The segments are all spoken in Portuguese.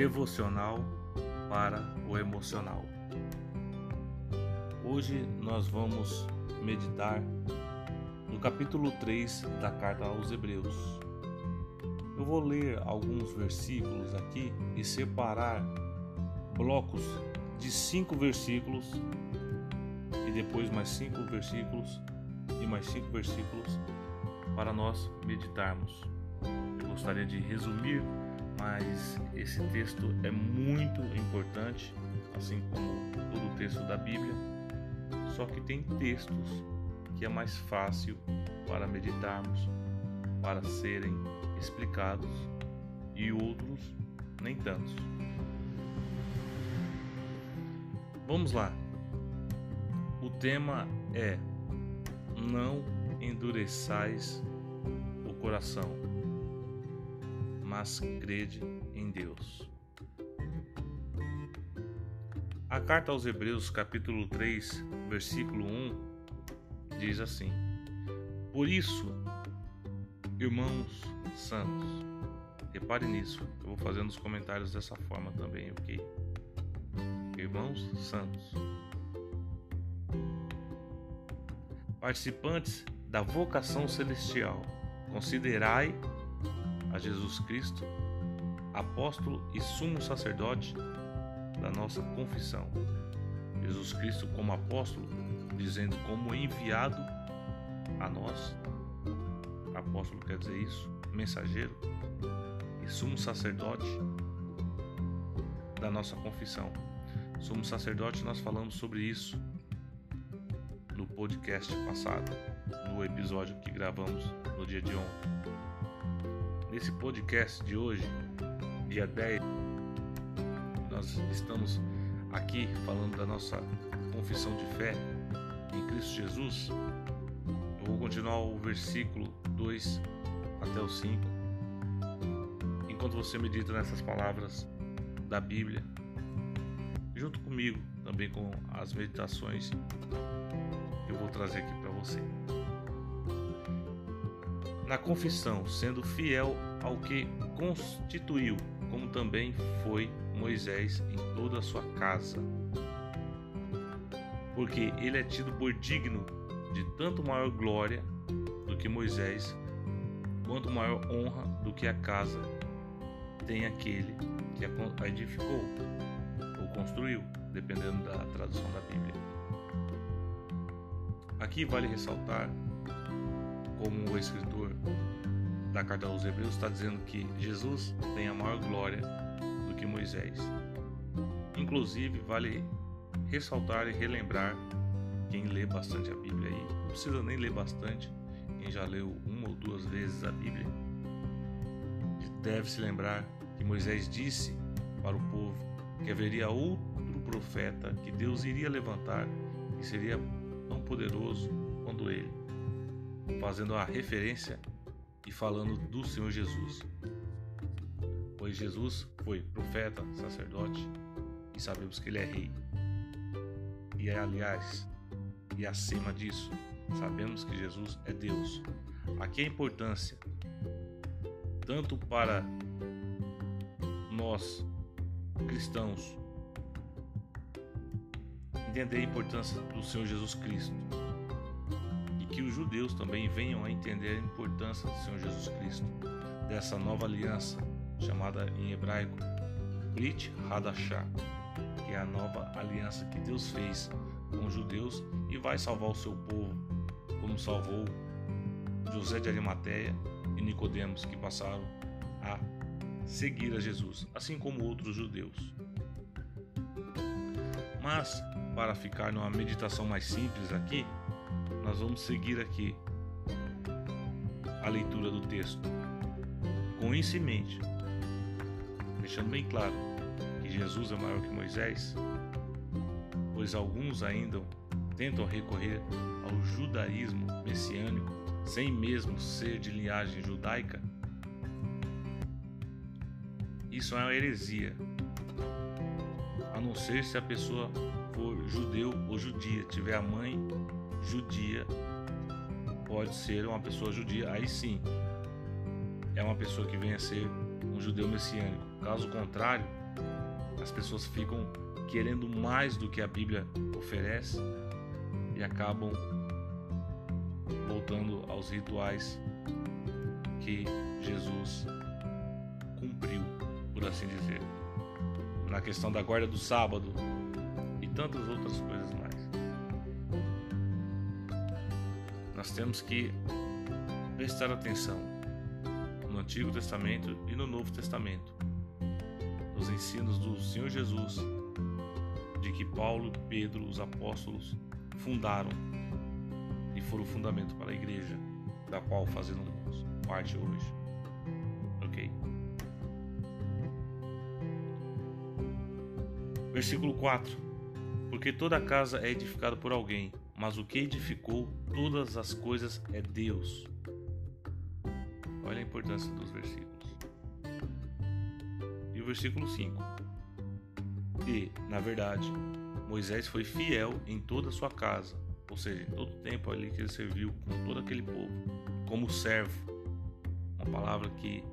devocional para o emocional. Hoje nós vamos meditar no capítulo 3 da carta aos Hebreus. Eu vou ler alguns versículos aqui e separar blocos de cinco versículos e depois mais cinco versículos e mais cinco versículos para nós meditarmos. Eu gostaria de resumir, mas esse texto é muito importante, assim como todo o texto da Bíblia. Só que tem textos que é mais fácil para meditarmos, para serem explicados e outros nem tantos. Vamos lá. O tema é Não endureçais o coração, mas crede em Deus. A carta aos Hebreus, capítulo 3, versículo 1, diz assim: Por isso, irmãos santos, repare nisso, eu vou fazendo os comentários dessa forma também, ok? irmãos santos, participantes da vocação celestial, considerai a Jesus Cristo, apóstolo e sumo sacerdote da nossa confissão. Jesus Cristo como apóstolo, dizendo como enviado a nós. Apóstolo quer dizer isso, mensageiro e sumo sacerdote da nossa confissão. Somos sacerdotes, nós falamos sobre isso no podcast passado, no episódio que gravamos no dia de ontem. Nesse podcast de hoje, dia 10, nós estamos aqui falando da nossa confissão de fé em Cristo Jesus. Eu vou continuar o versículo 2 até o 5. Enquanto você medita nessas palavras da Bíblia, junto comigo, também com as meditações eu vou trazer aqui para você. Na confissão, sendo fiel ao que constituiu, como também foi Moisés em toda a sua casa. Porque ele é tido por digno de tanto maior glória do que Moisés, quanto maior honra do que a casa tem aquele que a edificou construiu, dependendo da tradução da Bíblia. Aqui vale ressaltar, como o escritor da carta aos Hebreus está dizendo que Jesus tem a maior glória do que Moisés. Inclusive, vale ressaltar e relembrar quem lê bastante a Bíblia aí, não precisa nem ler bastante, quem já leu uma ou duas vezes a Bíblia, deve se lembrar que Moisés disse para o povo que haveria outro profeta que Deus iria levantar e seria tão poderoso quanto ele, fazendo a referência e falando do Senhor Jesus. Pois Jesus foi profeta, sacerdote e sabemos que ele é rei. E é, aliás, e acima disso, sabemos que Jesus é Deus. Aqui a importância, tanto para nós cristãos entender a importância do Senhor Jesus Cristo que os judeus também venham a entender a importância do Senhor Jesus Cristo, dessa nova aliança chamada em hebraico Brit Hadashah, que é a nova aliança que Deus fez com os judeus e vai salvar o seu povo, como salvou José de Arimateia e Nicodemos que passaram a seguir a Jesus, assim como outros judeus. Mas, para ficar numa meditação mais simples aqui, nós vamos seguir aqui a leitura do texto. Com isso em mente, deixando bem claro que Jesus é maior que Moisés, pois alguns ainda tentam recorrer ao judaísmo messiânico sem mesmo ser de linhagem judaica isso é uma heresia. A não ser se a pessoa for judeu ou judia, tiver a mãe judia, pode ser uma pessoa judia, aí sim é uma pessoa que venha a ser um judeu messiânico. Caso contrário, as pessoas ficam querendo mais do que a Bíblia oferece e acabam voltando aos rituais que Jesus cumpriu, por assim dizer. Na questão da guarda do sábado e tantas outras coisas Nós temos que prestar atenção no Antigo Testamento e no Novo Testamento, nos ensinos do Senhor Jesus, de que Paulo, Pedro, os apóstolos fundaram e foram o fundamento para a igreja, da qual fazemos parte hoje. Ok? Versículo 4: Porque toda casa é edificada por alguém, mas o que edificou todas as coisas é Deus. Olha a importância dos versículos. E o versículo 5: E, na verdade, Moisés foi fiel em toda a sua casa, ou seja, em todo o tempo ali que ele serviu com todo aquele povo, como servo. Uma palavra que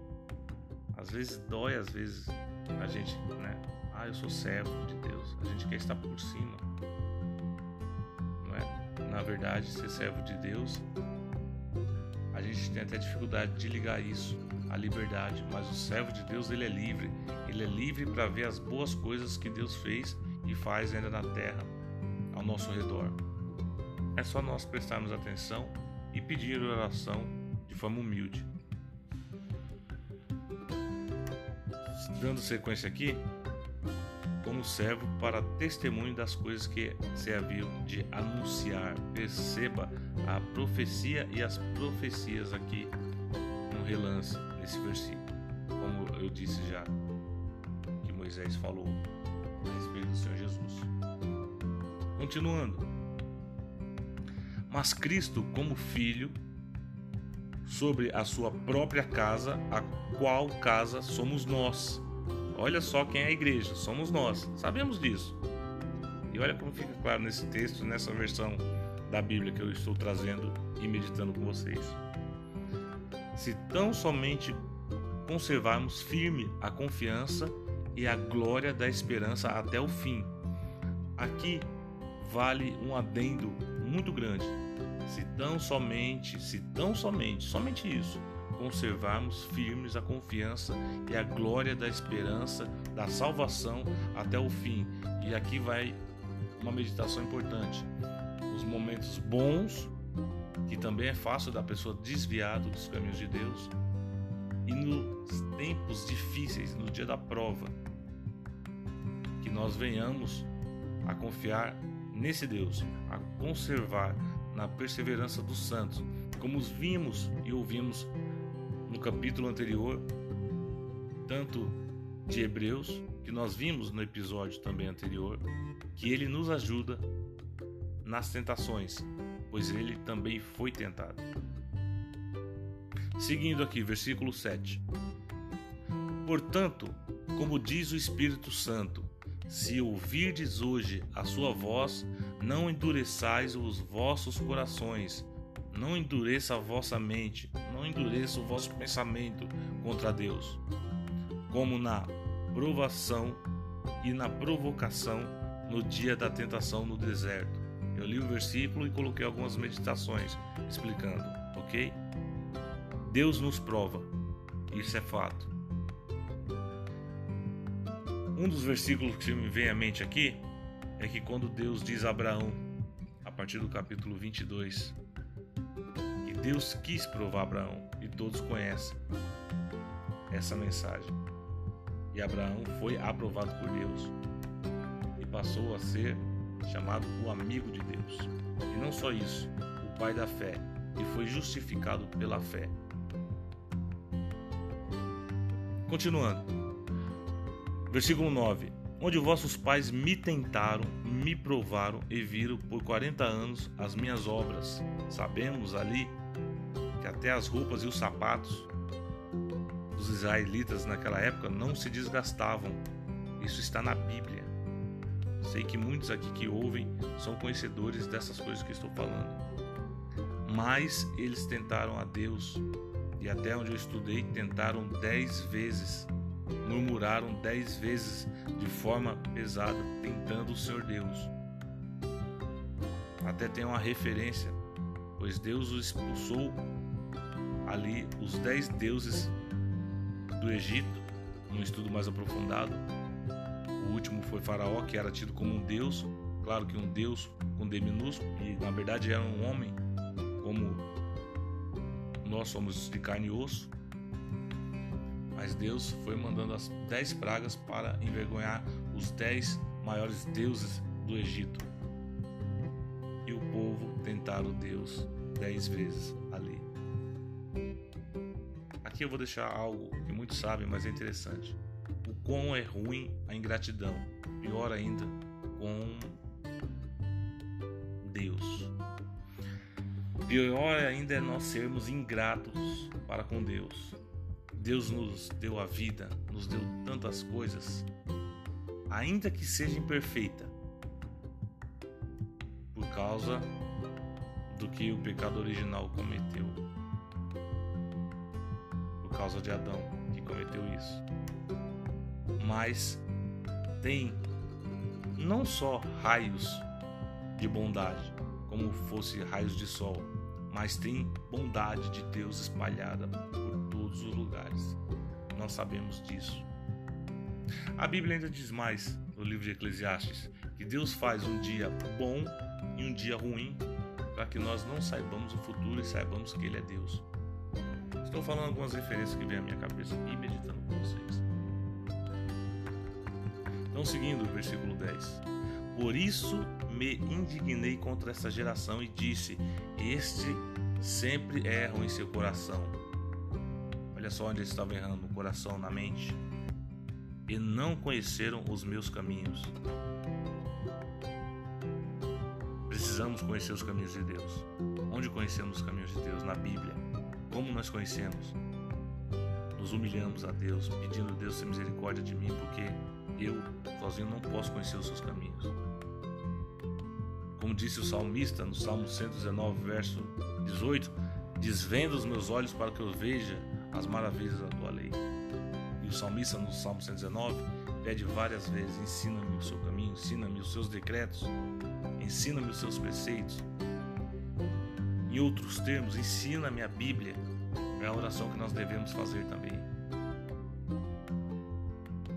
às vezes dói, às vezes a gente, né? Ah, eu sou servo de Deus. A gente quer estar por cima. Na verdade, ser servo de Deus, a gente tem até dificuldade de ligar isso à liberdade, mas o servo de Deus, ele é livre. Ele é livre para ver as boas coisas que Deus fez e faz ainda na terra, ao nosso redor. É só nós prestarmos atenção e pedir oração de forma humilde. Dando sequência aqui, como servo para testemunho das coisas que se haviam de anunciar. Perceba a profecia e as profecias aqui no relance nesse versículo. Como eu disse já, que Moisés falou a respeito do Senhor Jesus. Continuando. Mas Cristo, como filho, sobre a sua própria casa, a qual casa somos nós. Olha só quem é a igreja, somos nós. Sabemos disso. E olha como fica claro nesse texto, nessa versão da Bíblia que eu estou trazendo e meditando com vocês. Se tão somente conservarmos firme a confiança e a glória da esperança até o fim. Aqui vale um adendo muito grande se tão somente, se tão somente, somente isso, conservarmos firmes a confiança e a glória da esperança da salvação até o fim. E aqui vai uma meditação importante. Os momentos bons, que também é fácil da pessoa desviar dos caminhos de Deus, e nos tempos difíceis, no dia da prova, que nós venhamos a confiar nesse Deus, a conservar na perseverança dos santos, como os vimos e ouvimos no capítulo anterior, tanto de Hebreus, que nós vimos no episódio também anterior, que ele nos ajuda nas tentações, pois ele também foi tentado. Seguindo aqui, versículo 7. Portanto, como diz o Espírito Santo, se ouvirdes hoje a sua voz, não endureçais os vossos corações, não endureça a vossa mente, não endureça o vosso pensamento contra Deus, como na provação e na provocação no dia da tentação no deserto. Eu li o versículo e coloquei algumas meditações explicando, ok? Deus nos prova, isso é fato. Um dos versículos que me vem à mente aqui é que quando Deus diz a Abraão, a partir do capítulo 22, que Deus quis provar Abraão, e todos conhecem essa mensagem. E Abraão foi aprovado por Deus e passou a ser chamado o amigo de Deus. E não só isso, o pai da fé, e foi justificado pela fé. Continuando. Versículo 9: Onde vossos pais me tentaram, me provaram e viram por 40 anos as minhas obras. Sabemos ali até as roupas e os sapatos dos israelitas naquela época não se desgastavam. Isso está na Bíblia. Sei que muitos aqui que ouvem são conhecedores dessas coisas que estou falando. Mas eles tentaram a Deus, e até onde eu estudei, tentaram dez vezes murmuraram dez vezes de forma pesada, tentando o Senhor Deus. Até tem uma referência, pois Deus o expulsou ali os dez deuses do Egito, num estudo mais aprofundado. O último foi Faraó, que era tido como um deus, claro que um deus com D minúsculo, e na verdade era um homem, como nós somos de carne e osso. Mas Deus foi mandando as dez pragas para envergonhar os dez maiores deuses do Egito. E o povo tentaram Deus dez vezes ali. Aqui eu vou deixar algo que muitos sabem, mas é interessante. O quão é ruim a ingratidão. Pior ainda, com Deus. Pior ainda é nós sermos ingratos para com Deus. Deus nos deu a vida, nos deu tantas coisas, ainda que seja imperfeita, por causa do que o pecado original cometeu. Causa de Adão que cometeu isso. Mas tem não só raios de bondade, como fosse raios de sol, mas tem bondade de Deus espalhada por todos os lugares. Nós sabemos disso. A Bíblia ainda diz mais no livro de Eclesiastes que Deus faz um dia bom e um dia ruim para que nós não saibamos o futuro e saibamos que Ele é Deus. Estou falando algumas referências que vêm à minha cabeça e meditando com vocês. Então, seguindo o versículo 10. Por isso me indignei contra essa geração e disse: Este sempre erram em seu coração. Olha só onde eles estavam errando: no coração, na mente. E não conheceram os meus caminhos. Precisamos conhecer os caminhos de Deus. Onde conhecemos os caminhos de Deus? Na Bíblia. Como nós conhecemos? Nos humilhamos a Deus, pedindo a Deus ter misericórdia de mim, porque eu sozinho não posso conhecer os seus caminhos. Como disse o salmista no Salmo 119, verso 18: Desvenda os meus olhos para que eu veja as maravilhas da tua lei. E o salmista no Salmo 119 pede várias vezes: Ensina-me o seu caminho, ensina-me os seus decretos, ensina-me os seus preceitos. Em outros termos, ensina-me a Bíblia. É a oração que nós devemos fazer também.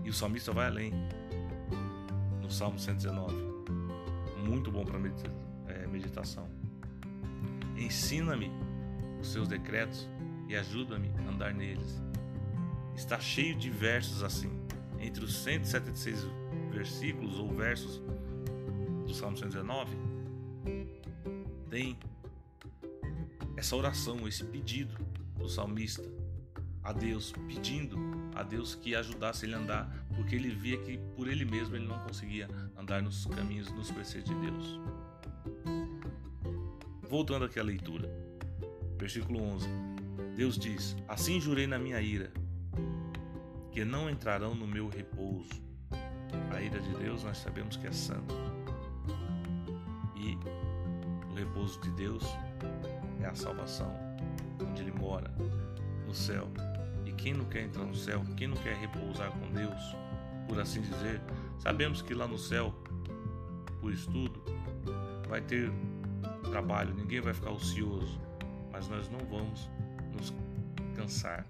E o salmista vai além. No Salmo 119 muito bom para é, meditação. Ensina-me os seus decretos e ajuda-me a andar neles. Está cheio de versos assim. Entre os 176 versículos ou versos do Salmo 119, tem essa oração, esse pedido do salmista a Deus, pedindo a Deus que ajudasse ele a andar, porque ele via que por ele mesmo ele não conseguia andar nos caminhos, nos preceitos de Deus. Voltando aqui à leitura, versículo 11: Deus diz: Assim jurei na minha ira, que não entrarão no meu repouso. A ira de Deus nós sabemos que é santa. E o repouso de Deus é a salvação, onde Ele mora, no céu. E quem não quer entrar no céu, quem não quer repousar com Deus, por assim dizer, sabemos que lá no céu, por estudo, vai ter trabalho, ninguém vai ficar ocioso, mas nós não vamos nos cansar.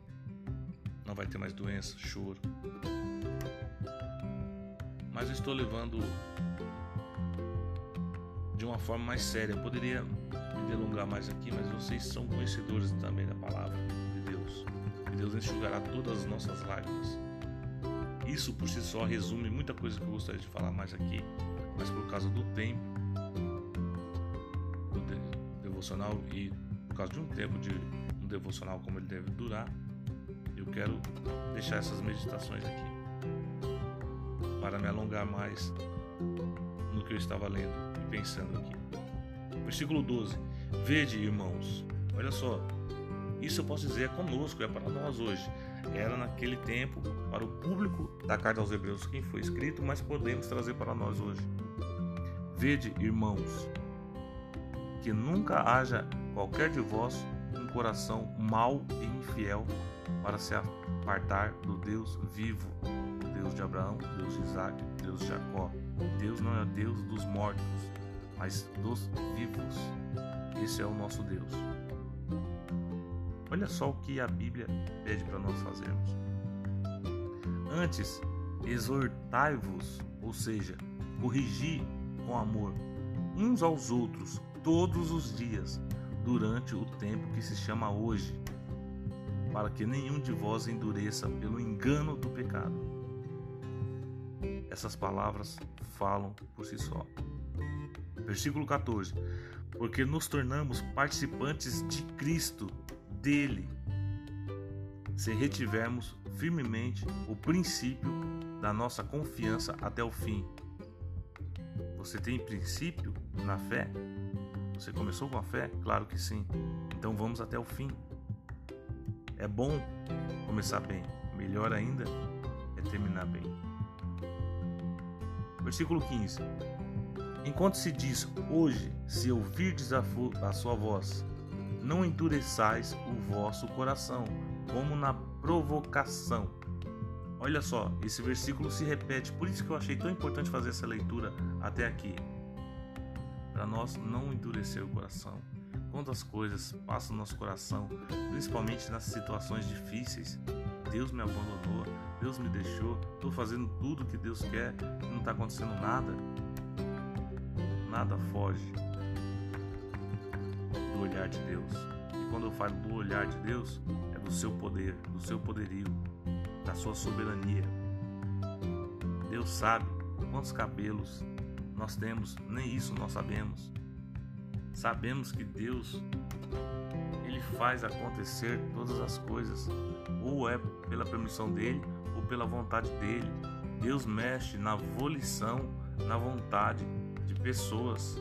Não vai ter mais doença, choro. Mas eu estou levando de uma forma mais séria. Eu poderia me delongar mais aqui, mas vocês são conhecedores também da palavra. Deus enxugará todas as nossas lágrimas. Isso por si só resume muita coisa que eu gostaria de falar mais aqui, mas por causa do tempo do devocional e por causa de um tempo de um devocional como ele deve durar, eu quero deixar essas meditações aqui para me alongar mais no que eu estava lendo e pensando aqui. Versículo 12: Vede, irmãos, olha só, isso eu posso dizer é conosco, é para nós hoje. Era naquele tempo para o público da carta aos Hebreus quem foi escrito, mas podemos trazer para nós hoje. Vede, irmãos, que nunca haja qualquer de vós um coração mau e infiel para se apartar do Deus vivo, Deus de Abraão, Deus de Isaac, Deus de Jacó. Deus não é Deus dos mortos, mas dos vivos. Esse é o nosso Deus. Olha só o que a Bíblia pede para nós fazermos. Antes, exortai-vos, ou seja, corrigi com amor uns aos outros todos os dias, durante o tempo que se chama hoje, para que nenhum de vós endureça pelo engano do pecado. Essas palavras falam por si só. Versículo 14: Porque nos tornamos participantes de Cristo, dele, se retivermos firmemente o princípio da nossa confiança até o fim. Você tem princípio na fé? Você começou com a fé? Claro que sim. Então vamos até o fim. É bom começar bem, melhor ainda é terminar bem. Versículo 15: Enquanto se diz hoje, se ouvirdes a, a sua voz, não endureçais o vosso coração, como na provocação. Olha só, esse versículo se repete, por isso que eu achei tão importante fazer essa leitura até aqui. Para nós não endurecer o coração. Quantas coisas passam no nosso coração, principalmente nas situações difíceis. Deus me abandonou, Deus me deixou, estou fazendo tudo que Deus quer não está acontecendo nada. Nada foge do olhar de Deus. E quando eu falo do olhar de Deus, é do seu poder, do seu poderio, da sua soberania. Deus sabe quantos cabelos nós temos, nem isso nós sabemos. Sabemos que Deus ele faz acontecer todas as coisas, ou é pela permissão dele, ou pela vontade dele. Deus mexe na volição, na vontade de pessoas,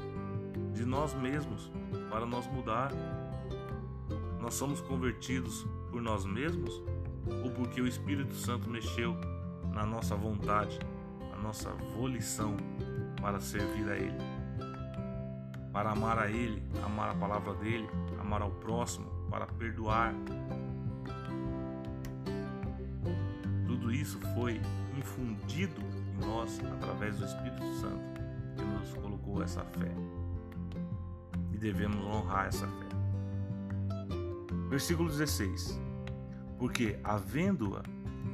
de nós mesmos, para nós mudar. Nós somos convertidos por nós mesmos ou porque o Espírito Santo mexeu na nossa vontade, na nossa volição para servir a Ele, para amar a Ele, amar a palavra dele, amar ao próximo, para perdoar. Tudo isso foi infundido em nós através do Espírito Santo que nos colocou essa fé e devemos honrar essa fé. Versículo 16: Porque, havendo-a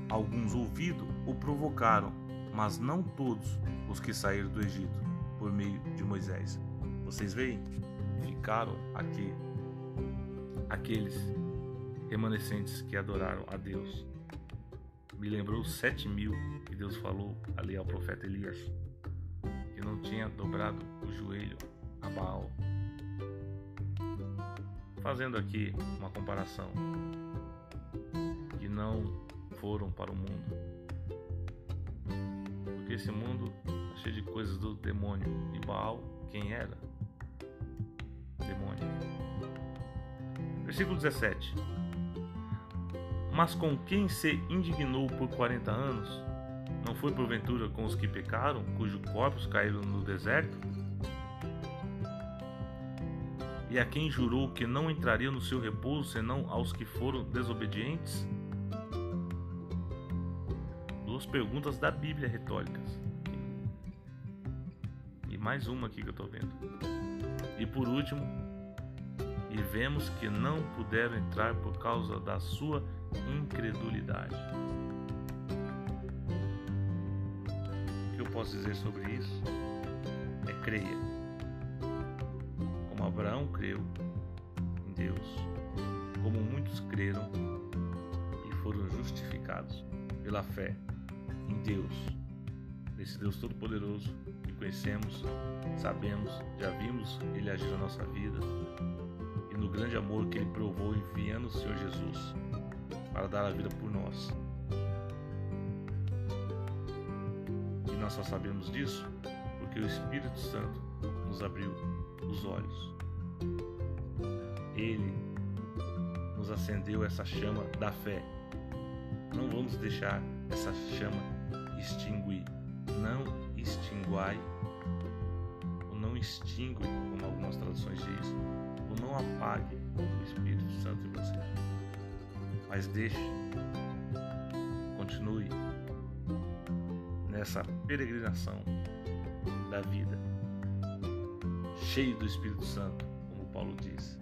alguns ouvido, o provocaram, mas não todos os que saíram do Egito por meio de Moisés. Vocês veem? Ficaram aqui aqueles remanescentes que adoraram a Deus. Me lembrou sete mil que Deus falou ali ao profeta Elias, não tinha dobrado o joelho a Baal. Fazendo aqui uma comparação, que não foram para o mundo, porque esse mundo está cheio de coisas do demônio e Baal, quem era? Demônio. Versículo 17. Mas com quem se indignou por 40 anos? Não foi porventura com os que pecaram, cujos corpos caíram no deserto? E a quem jurou que não entraria no seu repouso senão aos que foram desobedientes? Duas perguntas da Bíblia retóricas. E mais uma aqui que eu estou vendo. E por último, e vemos que não puderam entrar por causa da sua incredulidade. Posso dizer sobre isso? É creia. Como Abraão creu em Deus, como muitos creram e foram justificados pela fé em Deus, nesse Deus Todo-Poderoso que conhecemos, sabemos, já vimos Ele agir na nossa vida e no grande amor que Ele provou enviando o Senhor Jesus para dar a vida por nós. Nós só sabemos disso porque o Espírito Santo nos abriu os olhos. Ele nos acendeu essa chama da fé. Não vamos deixar essa chama extinguir. Não extinguai, ou não extingue, como algumas traduções dizem, ou não apague o Espírito Santo em você. Mas deixe nessa peregrinação da vida, cheio do Espírito Santo, como Paulo diz.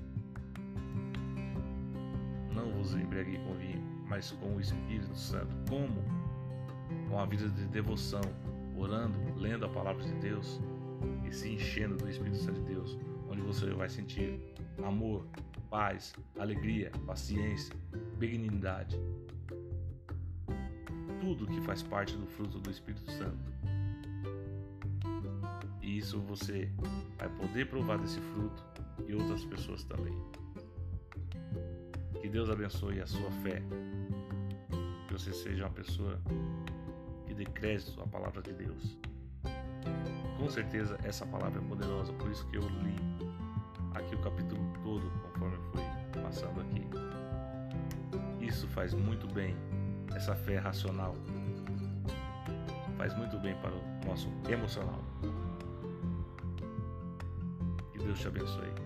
Não vos embriaguei com vinho, mas com o Espírito Santo. Como? Com a vida de devoção, orando, lendo a palavra de Deus e se enchendo do Espírito Santo de Deus, onde você vai sentir amor, paz, alegria, paciência, benignidade. Tudo que faz parte do fruto do Espírito Santo. E isso você vai poder provar desse fruto e outras pessoas também. Que Deus abençoe a sua fé. Que você seja uma pessoa que dê crédito à palavra de Deus. Com certeza essa palavra é poderosa, por isso que eu li aqui o capítulo todo, conforme foi passando aqui. Isso faz muito bem, essa fé racional. Faz muito bem para o nosso emocional. Que Deus te abençoe.